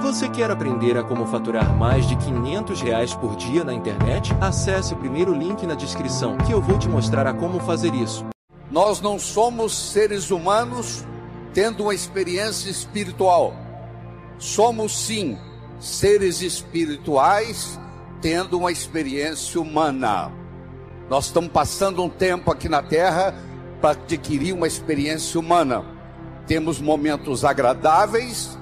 Você quer aprender a como faturar mais de 500 reais por dia na internet? Acesse o primeiro link na descrição que eu vou te mostrar a como fazer isso. Nós não somos seres humanos tendo uma experiência espiritual. Somos sim seres espirituais tendo uma experiência humana. Nós estamos passando um tempo aqui na Terra para adquirir uma experiência humana. Temos momentos agradáveis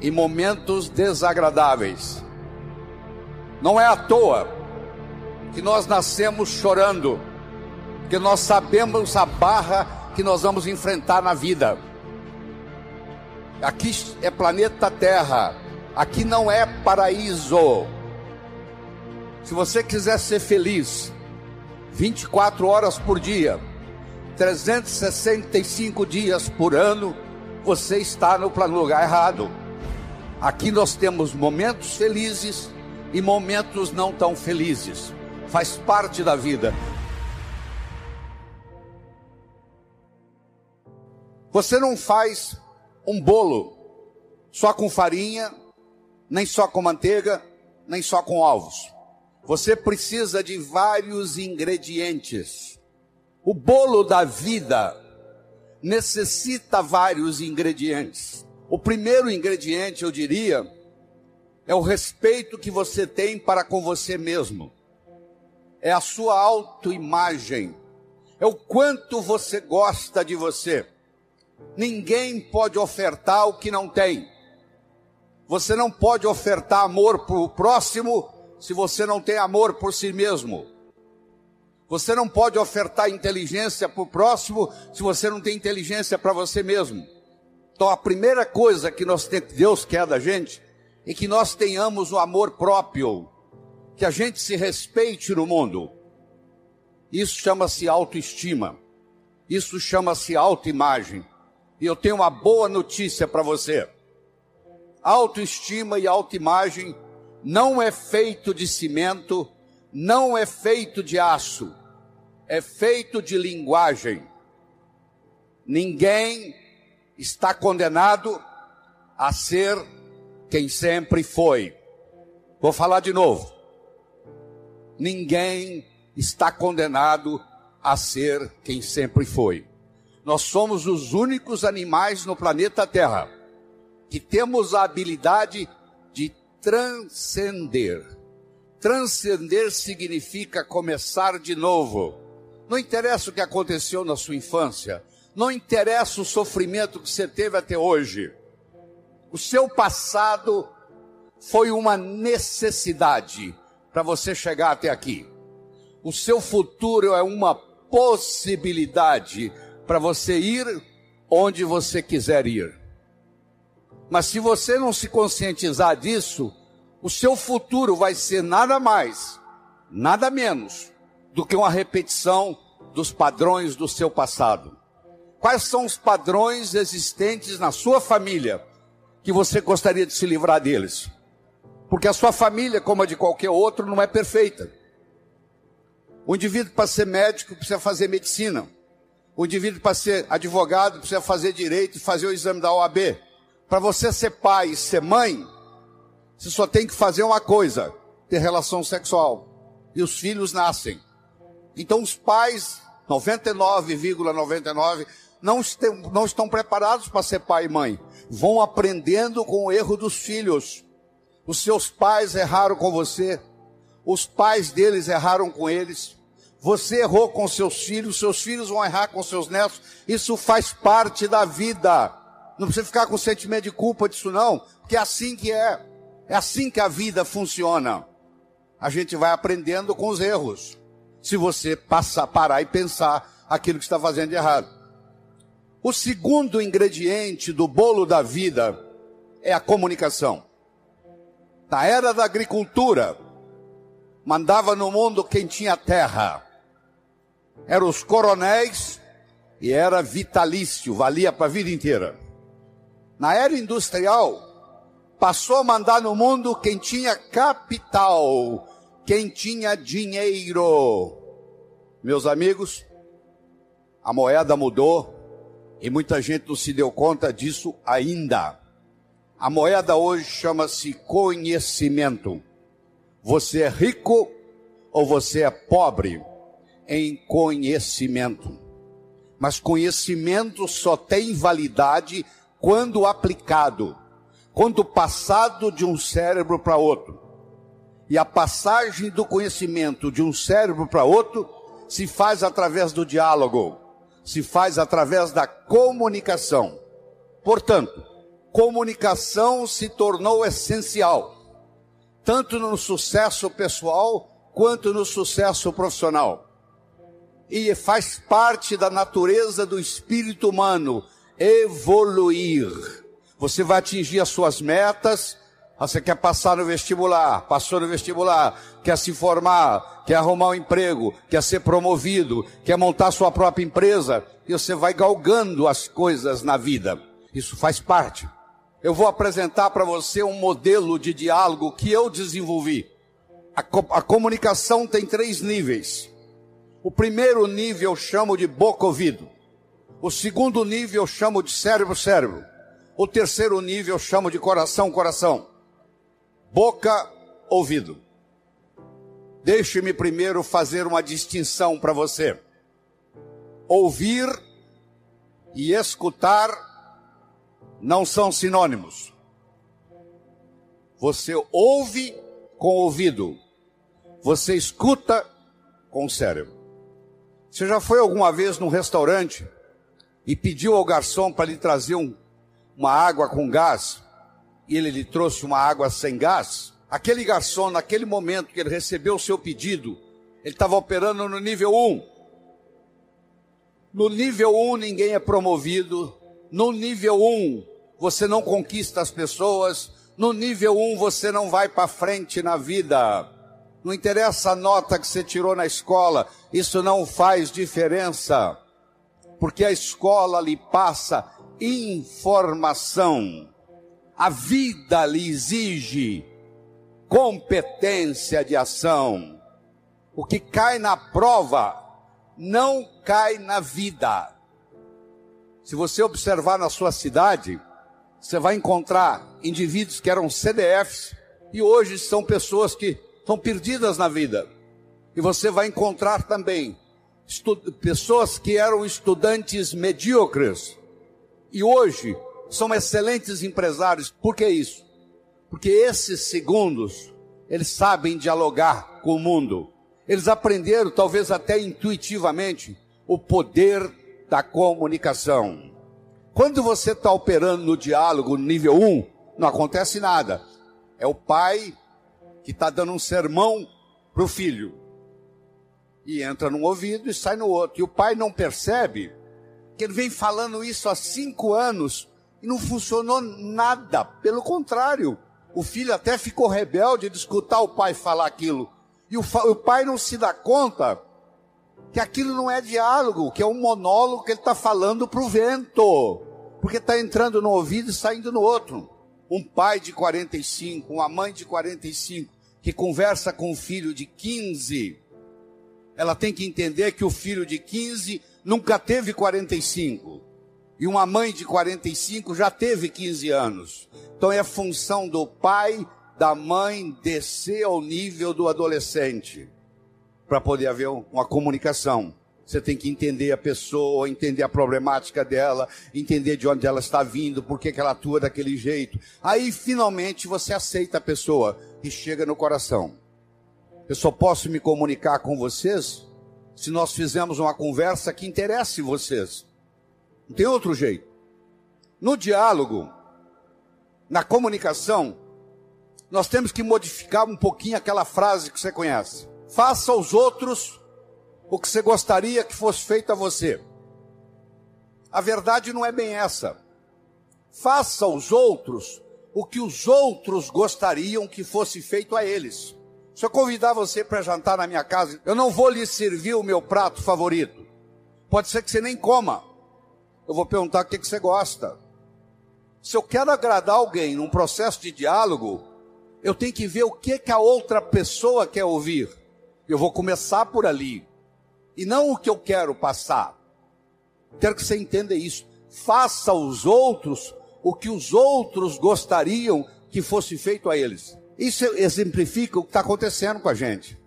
e momentos desagradáveis. Não é à toa que nós nascemos chorando, que nós sabemos a barra que nós vamos enfrentar na vida. Aqui é planeta Terra, aqui não é paraíso. Se você quiser ser feliz, 24 horas por dia, 365 dias por ano, você está no lugar errado. Aqui nós temos momentos felizes e momentos não tão felizes. Faz parte da vida. Você não faz um bolo só com farinha, nem só com manteiga, nem só com ovos. Você precisa de vários ingredientes. O bolo da vida necessita vários ingredientes. O primeiro ingrediente, eu diria, é o respeito que você tem para com você mesmo. É a sua autoimagem. É o quanto você gosta de você. Ninguém pode ofertar o que não tem. Você não pode ofertar amor para o próximo se você não tem amor por si mesmo. Você não pode ofertar inteligência para o próximo se você não tem inteligência para você mesmo. Então a primeira coisa que nós Deus quer da gente é que nós tenhamos o amor próprio, que a gente se respeite no mundo. Isso chama-se autoestima. Isso chama-se autoimagem. E eu tenho uma boa notícia para você. Autoestima e autoimagem não é feito de cimento, não é feito de aço, é feito de linguagem. Ninguém está condenado a ser quem sempre foi. Vou falar de novo. Ninguém está condenado a ser quem sempre foi. Nós somos os únicos animais no planeta Terra que temos a habilidade de transcender. Transcender significa começar de novo. Não interessa o que aconteceu na sua infância, não interessa o sofrimento que você teve até hoje. O seu passado foi uma necessidade para você chegar até aqui. O seu futuro é uma possibilidade para você ir onde você quiser ir. Mas se você não se conscientizar disso, o seu futuro vai ser nada mais, nada menos do que uma repetição dos padrões do seu passado. Quais são os padrões existentes na sua família que você gostaria de se livrar deles? Porque a sua família, como a de qualquer outro, não é perfeita. O indivíduo para ser médico precisa fazer medicina. O indivíduo para ser advogado precisa fazer direito e fazer o exame da OAB. Para você ser pai e ser mãe, você só tem que fazer uma coisa: ter relação sexual. E os filhos nascem. Então os pais, 99,99, ,99, não, estão, não estão preparados para ser pai e mãe. Vão aprendendo com o erro dos filhos. Os seus pais erraram com você. Os pais deles erraram com eles. Você errou com seus filhos, seus filhos vão errar com seus netos. Isso faz parte da vida. Não precisa ficar com sentimento de culpa disso não, porque é assim que é. É assim que a vida funciona. A gente vai aprendendo com os erros. Se você passar, parar e pensar aquilo que está fazendo de errado. O segundo ingrediente do bolo da vida é a comunicação. Na era da agricultura, mandava no mundo quem tinha terra. Eram os coronéis e era vitalício, valia para a vida inteira. Na era industrial, passou a mandar no mundo quem tinha capital, quem tinha dinheiro. Meus amigos, a moeda mudou, e muita gente não se deu conta disso ainda. A moeda hoje chama-se conhecimento. Você é rico ou você é pobre em conhecimento. Mas conhecimento só tem validade quando aplicado, quando passado de um cérebro para outro. E a passagem do conhecimento de um cérebro para outro se faz através do diálogo, se faz através da comunicação. Portanto, comunicação se tornou essencial, tanto no sucesso pessoal quanto no sucesso profissional. E faz parte da natureza do espírito humano evoluir. Você vai atingir as suas metas, você quer passar no vestibular, passou no vestibular, quer se formar, quer arrumar um emprego, quer ser promovido, quer montar sua própria empresa, e você vai galgando as coisas na vida. Isso faz parte. Eu vou apresentar para você um modelo de diálogo que eu desenvolvi. A, co a comunicação tem três níveis. O primeiro nível eu chamo de boca-ouvido. O segundo nível eu chamo de cérebro-cérebro. O terceiro nível eu chamo de coração-coração boca, ouvido. Deixe-me primeiro fazer uma distinção para você. Ouvir e escutar não são sinônimos. Você ouve com o ouvido, você escuta com o cérebro. Você já foi alguma vez num restaurante e pediu ao garçom para lhe trazer um, uma água com gás? E ele lhe trouxe uma água sem gás, aquele garçom, naquele momento que ele recebeu o seu pedido, ele estava operando no nível 1. No nível 1 ninguém é promovido. No nível 1 você não conquista as pessoas. No nível 1 você não vai para frente na vida. Não interessa a nota que você tirou na escola, isso não faz diferença. Porque a escola lhe passa informação. A vida lhe exige competência de ação. O que cai na prova não cai na vida. Se você observar na sua cidade, você vai encontrar indivíduos que eram CDFs e hoje são pessoas que estão perdidas na vida. E você vai encontrar também pessoas que eram estudantes medíocres e hoje são excelentes empresários. Por que isso? Porque esses segundos, eles sabem dialogar com o mundo. Eles aprenderam, talvez até intuitivamente, o poder da comunicação. Quando você está operando no diálogo nível 1, não acontece nada. É o pai que está dando um sermão para o filho. E entra num ouvido e sai no outro. E o pai não percebe que ele vem falando isso há cinco anos e não funcionou nada. Pelo contrário, o filho até ficou rebelde de escutar o pai falar aquilo. E o, o pai não se dá conta que aquilo não é diálogo, que é um monólogo que ele está falando para o vento. Porque está entrando no ouvido e saindo no outro. Um pai de 45, uma mãe de 45, que conversa com um filho de 15, ela tem que entender que o filho de 15 nunca teve 45. E uma mãe de 45 já teve 15 anos. Então é função do pai, da mãe descer ao nível do adolescente para poder haver uma comunicação. Você tem que entender a pessoa, entender a problemática dela, entender de onde ela está vindo, por que ela atua daquele jeito. Aí finalmente você aceita a pessoa e chega no coração. Eu só posso me comunicar com vocês se nós fizermos uma conversa que interesse vocês. Não tem outro jeito. No diálogo, na comunicação, nós temos que modificar um pouquinho aquela frase que você conhece. Faça aos outros o que você gostaria que fosse feito a você. A verdade não é bem essa. Faça aos outros o que os outros gostariam que fosse feito a eles. Se eu convidar você para jantar na minha casa, eu não vou lhe servir o meu prato favorito. Pode ser que você nem coma eu vou perguntar o que, que você gosta. Se eu quero agradar alguém num processo de diálogo, eu tenho que ver o que, que a outra pessoa quer ouvir. Eu vou começar por ali. E não o que eu quero passar. Quero que você entenda isso. Faça aos outros o que os outros gostariam que fosse feito a eles. Isso exemplifica o que está acontecendo com a gente.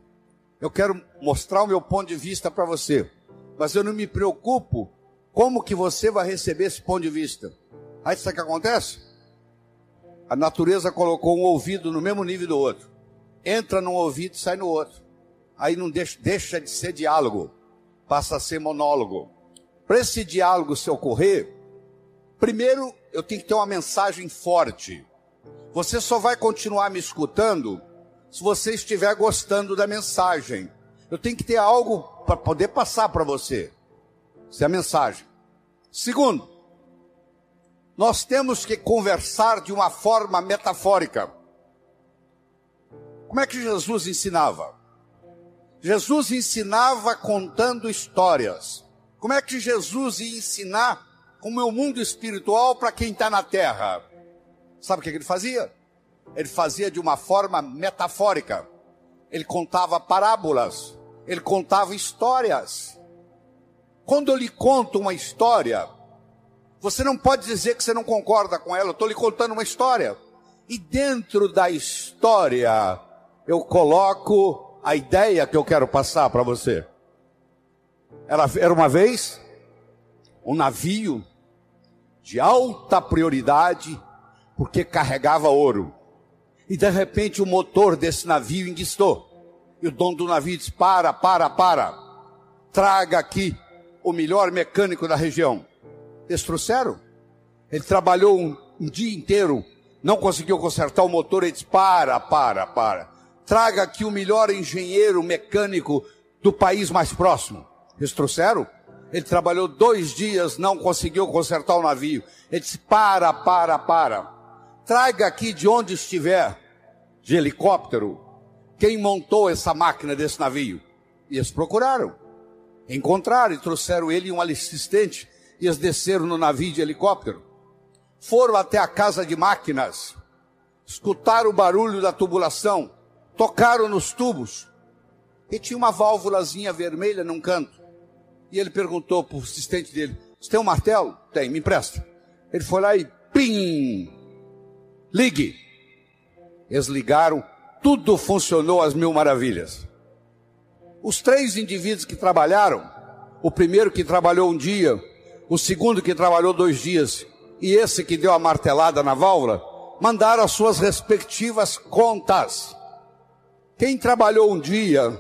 Eu quero mostrar o meu ponto de vista para você, mas eu não me preocupo como que você vai receber esse ponto de vista. Aí sabe o que acontece? A natureza colocou um ouvido no mesmo nível do outro. Entra num ouvido e sai no outro. Aí não deixa, deixa de ser diálogo, passa a ser monólogo. Para esse diálogo se ocorrer, primeiro eu tenho que ter uma mensagem forte. Você só vai continuar me escutando se você estiver gostando da mensagem. Eu tenho que ter algo para poder passar para você. Essa é a mensagem. Segundo, nós temos que conversar de uma forma metafórica. Como é que Jesus ensinava? Jesus ensinava contando histórias. Como é que Jesus ia ensinar o meu mundo espiritual para quem está na terra? Sabe o que ele fazia? Ele fazia de uma forma metafórica. Ele contava parábolas. Ele contava histórias. Quando eu lhe conto uma história, você não pode dizer que você não concorda com ela. Eu estou lhe contando uma história. E dentro da história, eu coloco a ideia que eu quero passar para você. Era, uma vez um navio de alta prioridade, porque carregava ouro. E de repente o motor desse navio enguistou. E o dono do navio disse: Para, para, para. Traga aqui o melhor mecânico da região. Eles trouxeram. Ele trabalhou um, um dia inteiro, não conseguiu consertar o motor. Ele disse: Para, para, para. Traga aqui o melhor engenheiro mecânico do país mais próximo. Eles trouxeram. Ele trabalhou dois dias, não conseguiu consertar o navio. Ele disse: Para, para, para. Traga aqui de onde estiver, de helicóptero, quem montou essa máquina desse navio. E eles procuraram. Encontraram e trouxeram ele e um assistente. E eles desceram no navio de helicóptero. Foram até a casa de máquinas. Escutaram o barulho da tubulação. Tocaram nos tubos. E tinha uma válvulazinha vermelha num canto. E ele perguntou para o assistente dele: Você tem um martelo? Tem, me empresta. Ele foi lá e pim! Ligue! Eles ligaram, tudo funcionou às mil maravilhas. Os três indivíduos que trabalharam, o primeiro que trabalhou um dia, o segundo que trabalhou dois dias, e esse que deu a martelada na válvula, mandaram as suas respectivas contas. Quem trabalhou um dia,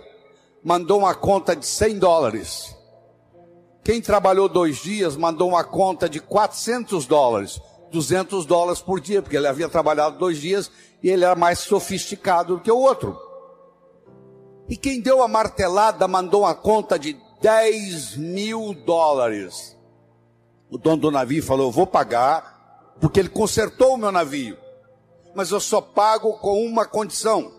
mandou uma conta de 100 dólares. Quem trabalhou dois dias mandou uma conta de 400 dólares, 200 dólares por dia, porque ele havia trabalhado dois dias e ele era mais sofisticado do que o outro. E quem deu a martelada mandou uma conta de 10 mil dólares. O dono do navio falou: Eu vou pagar, porque ele consertou o meu navio. Mas eu só pago com uma condição: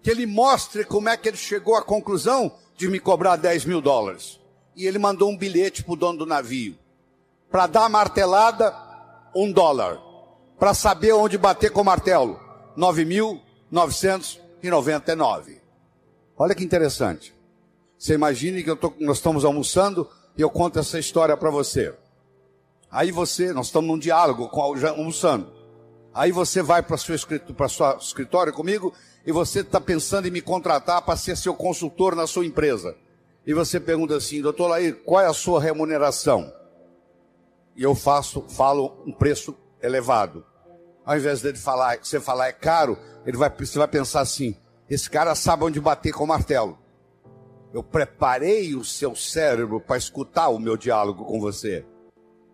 que ele mostre como é que ele chegou à conclusão de me cobrar 10 mil dólares e ele mandou um bilhete para o dono do navio. Para dar a martelada, um dólar. Para saber onde bater com o martelo, 9.999. Olha que interessante. Você imagine que tô, nós estamos almoçando e eu conto essa história para você. Aí você, nós estamos num diálogo, com, almoçando. Aí você vai para o seu escritório comigo e você está pensando em me contratar para ser seu consultor na sua empresa e você pergunta assim, doutor Laí, qual é a sua remuneração? E eu faço, falo um preço elevado. Ao invés dele falar, você falar é caro, ele vai, você vai pensar assim, esse cara sabe onde bater com o martelo. Eu preparei o seu cérebro para escutar o meu diálogo com você.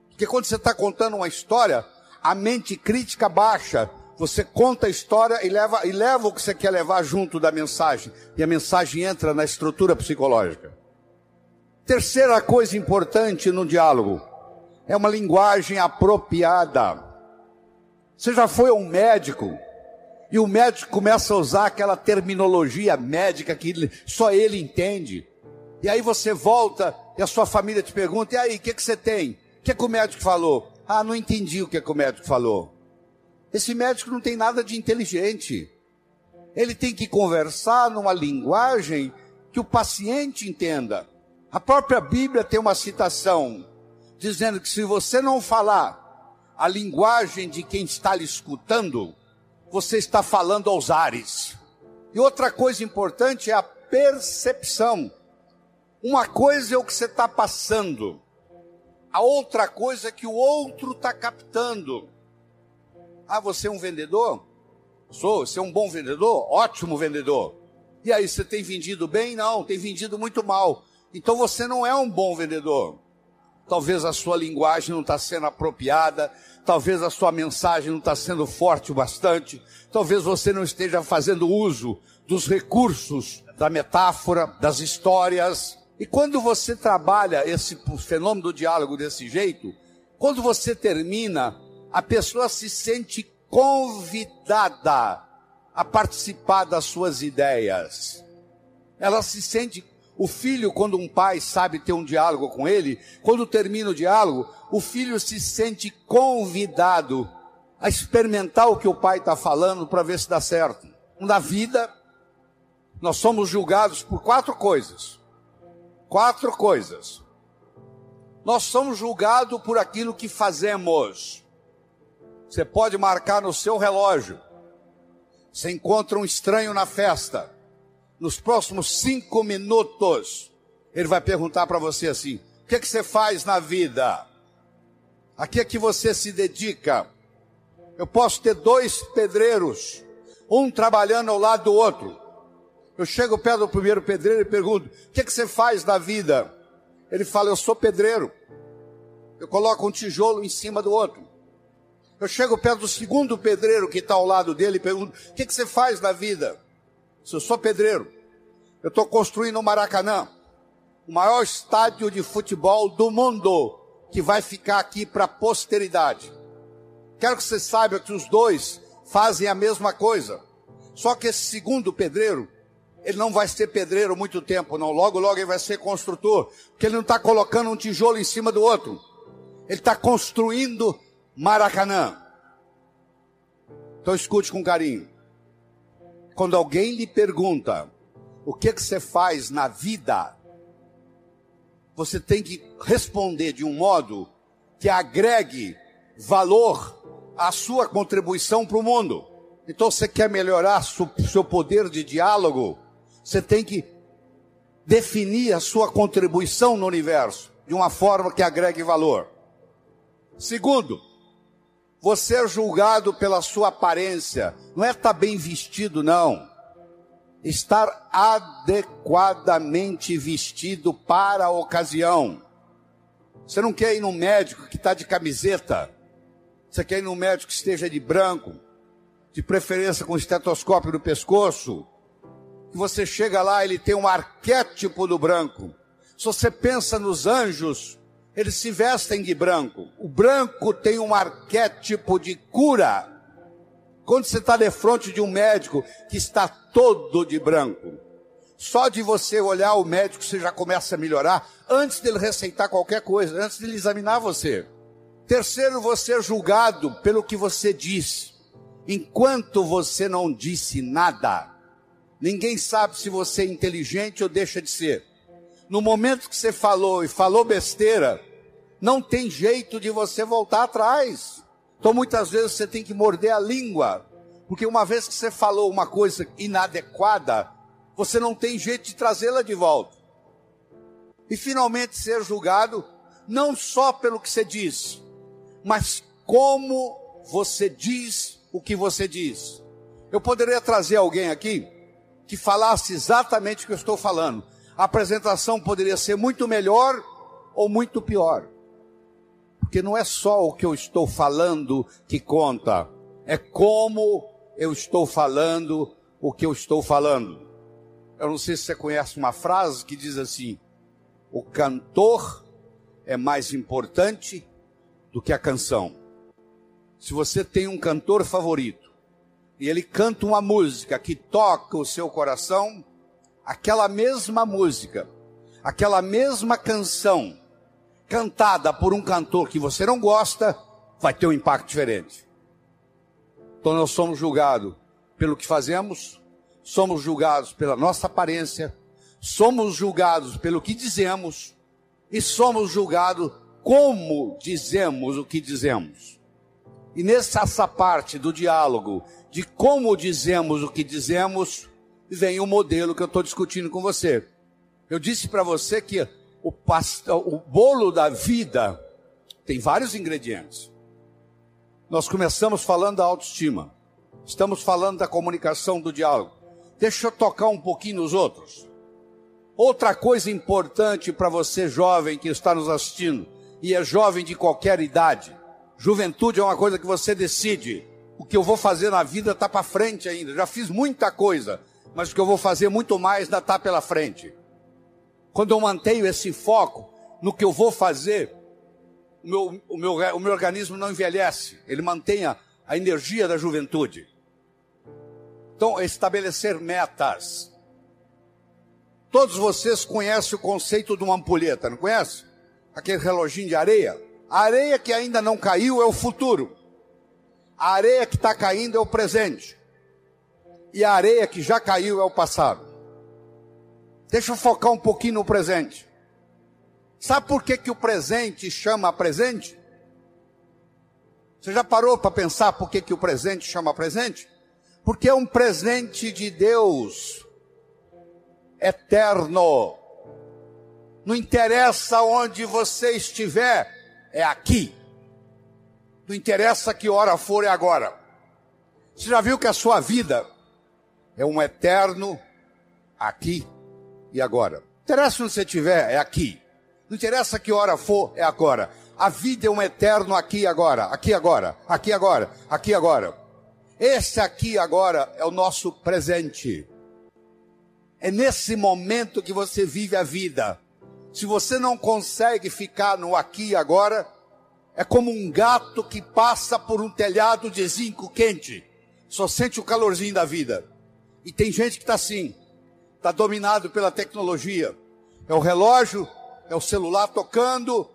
Porque quando você está contando uma história, a mente crítica baixa. Você conta a história e leva, e leva o que você quer levar junto da mensagem. E a mensagem entra na estrutura psicológica. Terceira coisa importante no diálogo é uma linguagem apropriada. Você já foi a um médico e o médico começa a usar aquela terminologia médica que só ele entende. E aí você volta e a sua família te pergunta: e aí, o que, que você tem? O que, que o médico falou? Ah, não entendi o que, que o médico falou. Esse médico não tem nada de inteligente. Ele tem que conversar numa linguagem que o paciente entenda. A própria Bíblia tem uma citação dizendo que se você não falar a linguagem de quem está lhe escutando, você está falando aos ares. E outra coisa importante é a percepção. Uma coisa é o que você está passando, a outra coisa é que o outro está captando. Ah, você é um vendedor? Sou, você é um bom vendedor? Ótimo vendedor. E aí, você tem vendido bem? Não, tem vendido muito mal. Então você não é um bom vendedor. Talvez a sua linguagem não está sendo apropriada, talvez a sua mensagem não está sendo forte o bastante, talvez você não esteja fazendo uso dos recursos da metáfora, das histórias. E quando você trabalha esse fenômeno do diálogo desse jeito, quando você termina, a pessoa se sente convidada a participar das suas ideias. Ela se sente o filho, quando um pai sabe ter um diálogo com ele, quando termina o diálogo, o filho se sente convidado a experimentar o que o pai está falando para ver se dá certo. Na vida, nós somos julgados por quatro coisas. Quatro coisas. Nós somos julgados por aquilo que fazemos. Você pode marcar no seu relógio. Você encontra um estranho na festa nos próximos cinco minutos, ele vai perguntar para você assim: o que, é que você faz na vida? A que é que você se dedica? Eu posso ter dois pedreiros, um trabalhando ao lado do outro. Eu chego perto do primeiro pedreiro e pergunto: o que, é que você faz na vida? Ele fala: eu sou pedreiro. Eu coloco um tijolo em cima do outro. Eu chego perto do segundo pedreiro que está ao lado dele e pergunto: o que, é que você faz na vida? Se eu sou pedreiro, eu estou construindo o Maracanã, o maior estádio de futebol do mundo, que vai ficar aqui para a posteridade. Quero que você saiba que os dois fazem a mesma coisa. Só que esse segundo pedreiro, ele não vai ser pedreiro muito tempo, não. Logo, logo ele vai ser construtor, porque ele não está colocando um tijolo em cima do outro. Ele está construindo Maracanã. Então escute com carinho. Quando alguém lhe pergunta o que, que você faz na vida, você tem que responder de um modo que agregue valor à sua contribuição para o mundo. Então, você quer melhorar seu poder de diálogo, você tem que definir a sua contribuição no universo de uma forma que agregue valor. Segundo, você é julgado pela sua aparência. Não é estar bem vestido, não. Estar adequadamente vestido para a ocasião. Você não quer ir num médico que está de camiseta. Você quer ir num médico que esteja de branco, de preferência com estetoscópio no pescoço. Que você chega lá, ele tem um arquétipo do branco. Se você pensa nos anjos, eles se vestem de branco. O branco tem um arquétipo de cura. Quando você está de frente de um médico que está todo de branco, só de você olhar o médico você já começa a melhorar antes dele receitar qualquer coisa, antes dele examinar você. Terceiro, você é julgado pelo que você diz. Enquanto você não disse nada, ninguém sabe se você é inteligente ou deixa de ser no momento que você falou e falou besteira, não tem jeito de você voltar atrás. Então muitas vezes você tem que morder a língua, porque uma vez que você falou uma coisa inadequada, você não tem jeito de trazê-la de volta. E finalmente ser julgado não só pelo que você diz, mas como você diz o que você diz. Eu poderia trazer alguém aqui que falasse exatamente o que eu estou falando, a apresentação poderia ser muito melhor ou muito pior. Porque não é só o que eu estou falando que conta, é como eu estou falando o que eu estou falando. Eu não sei se você conhece uma frase que diz assim: o cantor é mais importante do que a canção. Se você tem um cantor favorito e ele canta uma música que toca o seu coração, aquela mesma música, aquela mesma canção, cantada por um cantor que você não gosta, vai ter um impacto diferente. Então nós somos julgados pelo que fazemos, somos julgados pela nossa aparência, somos julgados pelo que dizemos e somos julgados como dizemos o que dizemos. E nessa parte do diálogo, de como dizemos o que dizemos, vem o modelo que eu estou discutindo com você. Eu disse para você que o, pasta, o bolo da vida tem vários ingredientes. Nós começamos falando da autoestima, estamos falando da comunicação, do diálogo. Deixa eu tocar um pouquinho nos outros. Outra coisa importante para você, jovem que está nos assistindo, e é jovem de qualquer idade, juventude é uma coisa que você decide. O que eu vou fazer na vida está para frente ainda. Já fiz muita coisa, mas o que eu vou fazer muito mais ainda está pela frente. Quando eu mantenho esse foco no que eu vou fazer, o meu, o meu, o meu organismo não envelhece, ele mantém a, a energia da juventude. Então, estabelecer metas. Todos vocês conhecem o conceito de uma ampulheta, não conhece? Aquele reloginho de areia. A areia que ainda não caiu é o futuro. A areia que está caindo é o presente. E a areia que já caiu é o passado. Deixa eu focar um pouquinho no presente. Sabe por que, que o presente chama presente? Você já parou para pensar por que, que o presente chama presente? Porque é um presente de Deus eterno. Não interessa onde você estiver, é aqui. Não interessa que hora for, é agora. Você já viu que a sua vida é um eterno aqui e agora. Não interessa onde você estiver, é aqui. Não interessa que hora for, é agora. A vida é um eterno aqui e agora, aqui e agora, aqui e agora, aqui e agora. Esse aqui agora é o nosso presente. É nesse momento que você vive a vida. Se você não consegue ficar no aqui e agora, é como um gato que passa por um telhado de zinco quente. Só sente o calorzinho da vida. E tem gente que está assim, está dominado pela tecnologia. É o relógio, é o celular tocando.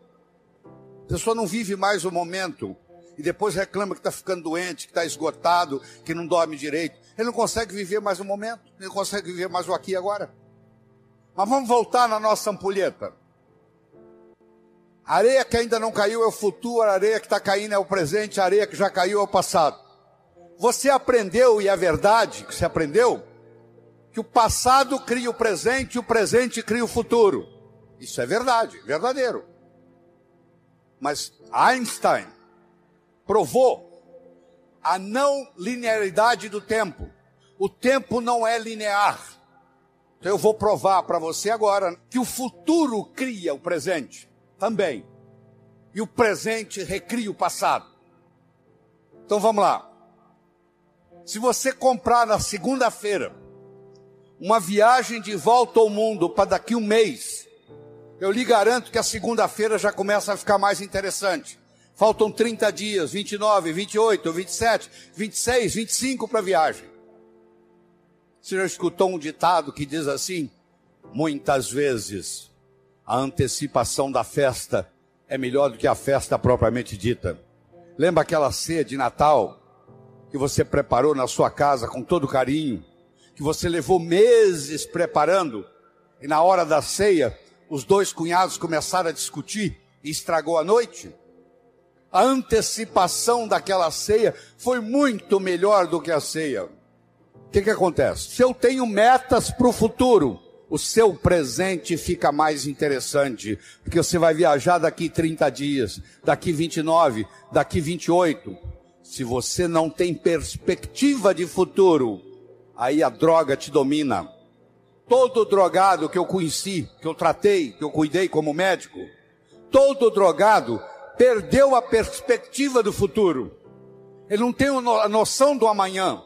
A pessoa não vive mais o momento. E depois reclama que está ficando doente, que está esgotado, que não dorme direito. Ele não consegue viver mais o momento, ele não consegue viver mais o aqui e agora. Mas vamos voltar na nossa ampulheta. A areia que ainda não caiu é o futuro, a areia que está caindo é o presente, a areia que já caiu é o passado. Você aprendeu, e é verdade que você aprendeu, que o passado cria o presente e o presente cria o futuro. Isso é verdade, verdadeiro. Mas Einstein provou a não linearidade do tempo. O tempo não é linear. Então eu vou provar para você agora que o futuro cria o presente também. E o presente recria o passado. Então vamos lá. Se você comprar na segunda-feira uma viagem de volta ao mundo para daqui um mês, eu lhe garanto que a segunda-feira já começa a ficar mais interessante. Faltam 30 dias, 29, 28, 27, 26, 25 para a viagem. Você já escutou um ditado que diz assim? Muitas vezes a antecipação da festa é melhor do que a festa propriamente dita. Lembra aquela ceia de Natal que você preparou na sua casa com todo carinho, que você levou meses preparando, e na hora da ceia, os dois cunhados começaram a discutir e estragou a noite? A antecipação daquela ceia foi muito melhor do que a ceia. O que, que acontece? Se eu tenho metas para o futuro, o seu presente fica mais interessante, porque você vai viajar daqui 30 dias, daqui 29, daqui 28. Se você não tem perspectiva de futuro, aí a droga te domina. Todo drogado que eu conheci, que eu tratei, que eu cuidei como médico, todo drogado perdeu a perspectiva do futuro. Ele não tem a noção do amanhã.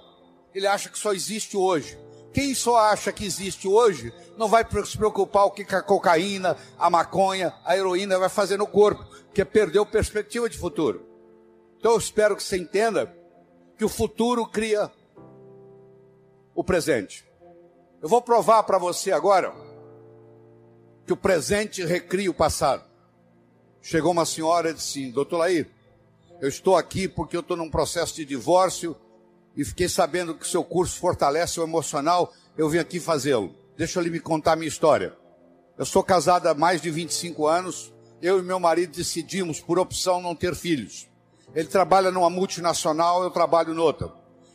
Ele acha que só existe hoje. Quem só acha que existe hoje não vai se preocupar o que a cocaína, a maconha, a heroína vai fazer no corpo, porque perdeu perspectiva de futuro. Então eu espero que você entenda que o futuro cria o presente. Eu vou provar para você agora que o presente recria o passado. Chegou uma senhora e disse: assim, Doutor Laí, eu estou aqui porque eu estou num processo de divórcio e fiquei sabendo que seu curso fortalece o emocional, eu vim aqui fazê-lo. Deixa eu lhe me contar a minha história. Eu sou casada há mais de 25 anos, eu e meu marido decidimos, por opção, não ter filhos. Ele trabalha numa multinacional, eu trabalho noutra.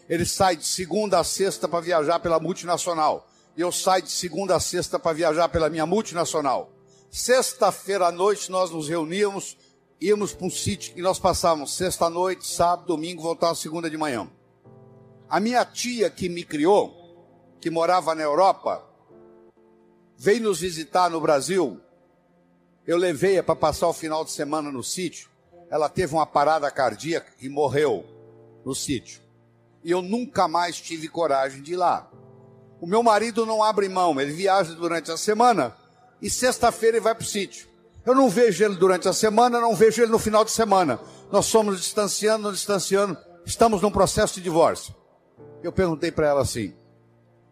Ele sai de segunda a sexta para viajar pela multinacional. E eu saio de segunda a sexta para viajar pela minha multinacional. Sexta-feira à noite nós nos reuníamos, íamos para um sítio e nós passávamos sexta-noite, sábado, domingo, voltávamos segunda de manhã. A minha tia que me criou, que morava na Europa, veio nos visitar no Brasil. Eu levei-a para passar o final de semana no sítio. Ela teve uma parada cardíaca e morreu no sítio. E eu nunca mais tive coragem de ir lá. O meu marido não abre mão, ele viaja durante a semana e sexta-feira ele vai para o sítio. Eu não vejo ele durante a semana, não vejo ele no final de semana. Nós somos distanciando, distanciando, estamos num processo de divórcio. Eu perguntei para ela assim: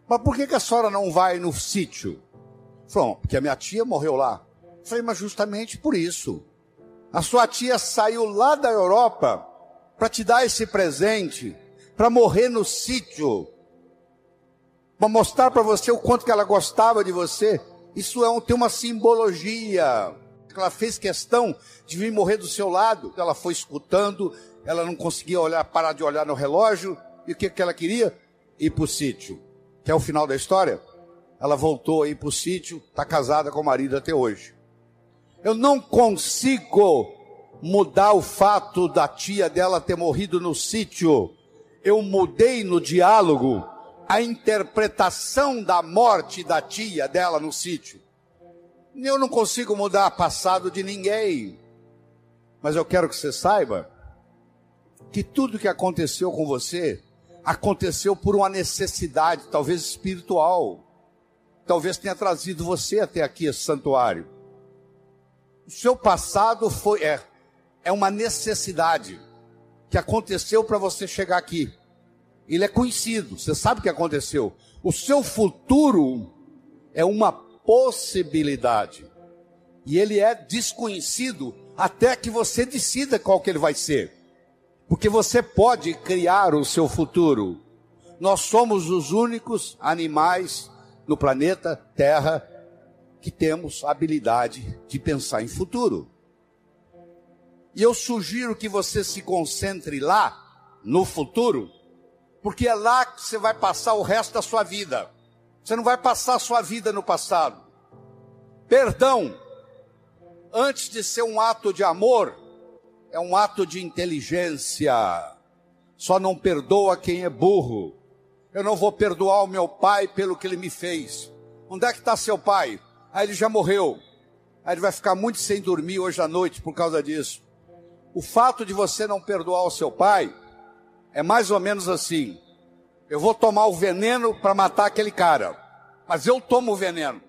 Mas por que, que a senhora não vai no sítio? Falou, porque a minha tia morreu lá. Eu falei, mas justamente por isso. A sua tia saiu lá da Europa para te dar esse presente, para morrer no sítio, para mostrar para você o quanto que ela gostava de você. Isso é um, tem uma simbologia. Ela fez questão de vir morrer do seu lado. Ela foi escutando, ela não conseguia olhar, parar de olhar no relógio. E o que, que ela queria? Ir para o sítio. Que é o final da história. Ela voltou aí para o sítio, está casada com o marido até hoje. Eu não consigo mudar o fato da tia dela ter morrido no sítio. Eu mudei no diálogo a interpretação da morte da tia dela no sítio. Eu não consigo mudar o passado de ninguém. Mas eu quero que você saiba que tudo que aconteceu com você aconteceu por uma necessidade, talvez espiritual. Talvez tenha trazido você até aqui esse santuário. O seu passado foi é, é uma necessidade que aconteceu para você chegar aqui. Ele é conhecido, você sabe o que aconteceu. O seu futuro é uma possibilidade. E ele é desconhecido até que você decida qual que ele vai ser. Porque você pode criar o seu futuro. Nós somos os únicos animais no planeta Terra que temos a habilidade de pensar em futuro. E eu sugiro que você se concentre lá, no futuro, porque é lá que você vai passar o resto da sua vida. Você não vai passar a sua vida no passado. Perdão, antes de ser um ato de amor, é um ato de inteligência. Só não perdoa quem é burro. Eu não vou perdoar o meu pai pelo que ele me fez. Onde é que está seu pai? Ah, ele já morreu. Aí ele vai ficar muito sem dormir hoje à noite por causa disso. O fato de você não perdoar o seu pai é mais ou menos assim: eu vou tomar o veneno para matar aquele cara, mas eu tomo o veneno.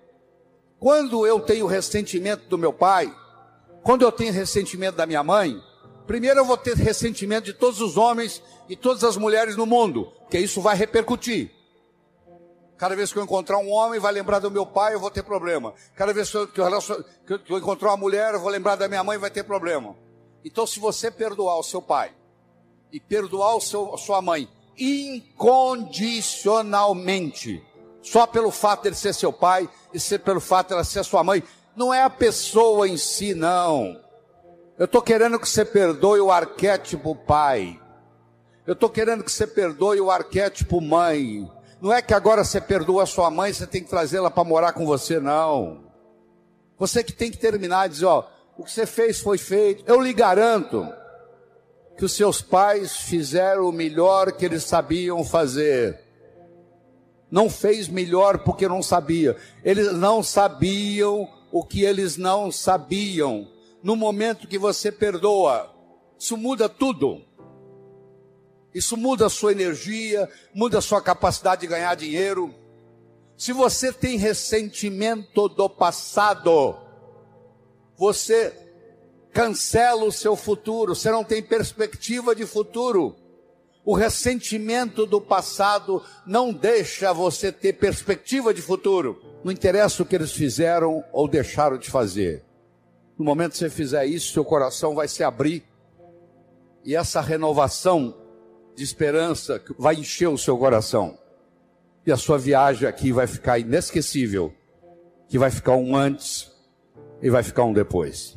Quando eu tenho ressentimento do meu pai, quando eu tenho ressentimento da minha mãe, primeiro eu vou ter ressentimento de todos os homens e todas as mulheres no mundo, que isso vai repercutir. Cada vez que eu encontrar um homem, vai lembrar do meu pai, eu vou ter problema. Cada vez que eu, que eu, encontrar uma mulher, eu vou lembrar da minha mãe, vai ter problema. Então, se você perdoar o seu pai e perdoar o seu, a sua mãe incondicionalmente, só pelo fato de ele ser seu pai e ser pelo fato de ela ser sua mãe, não é a pessoa em si, não. Eu estou querendo que você perdoe o arquétipo pai. Eu estou querendo que você perdoe o arquétipo mãe. Não é que agora você perdoa sua mãe, você tem que trazê-la para morar com você, não. Você que tem que terminar e dizer, ó, o que você fez foi feito. Eu lhe garanto que os seus pais fizeram o melhor que eles sabiam fazer. Não fez melhor porque não sabia. Eles não sabiam o que eles não sabiam. No momento que você perdoa, isso muda tudo. Isso muda a sua energia, muda a sua capacidade de ganhar dinheiro. Se você tem ressentimento do passado, você cancela o seu futuro, você não tem perspectiva de futuro. O ressentimento do passado não deixa você ter perspectiva de futuro. Não interessa o que eles fizeram ou deixaram de fazer. No momento que você fizer isso, seu coração vai se abrir e essa renovação de esperança vai encher o seu coração. E a sua viagem aqui vai ficar inesquecível, que vai ficar um antes e vai ficar um depois.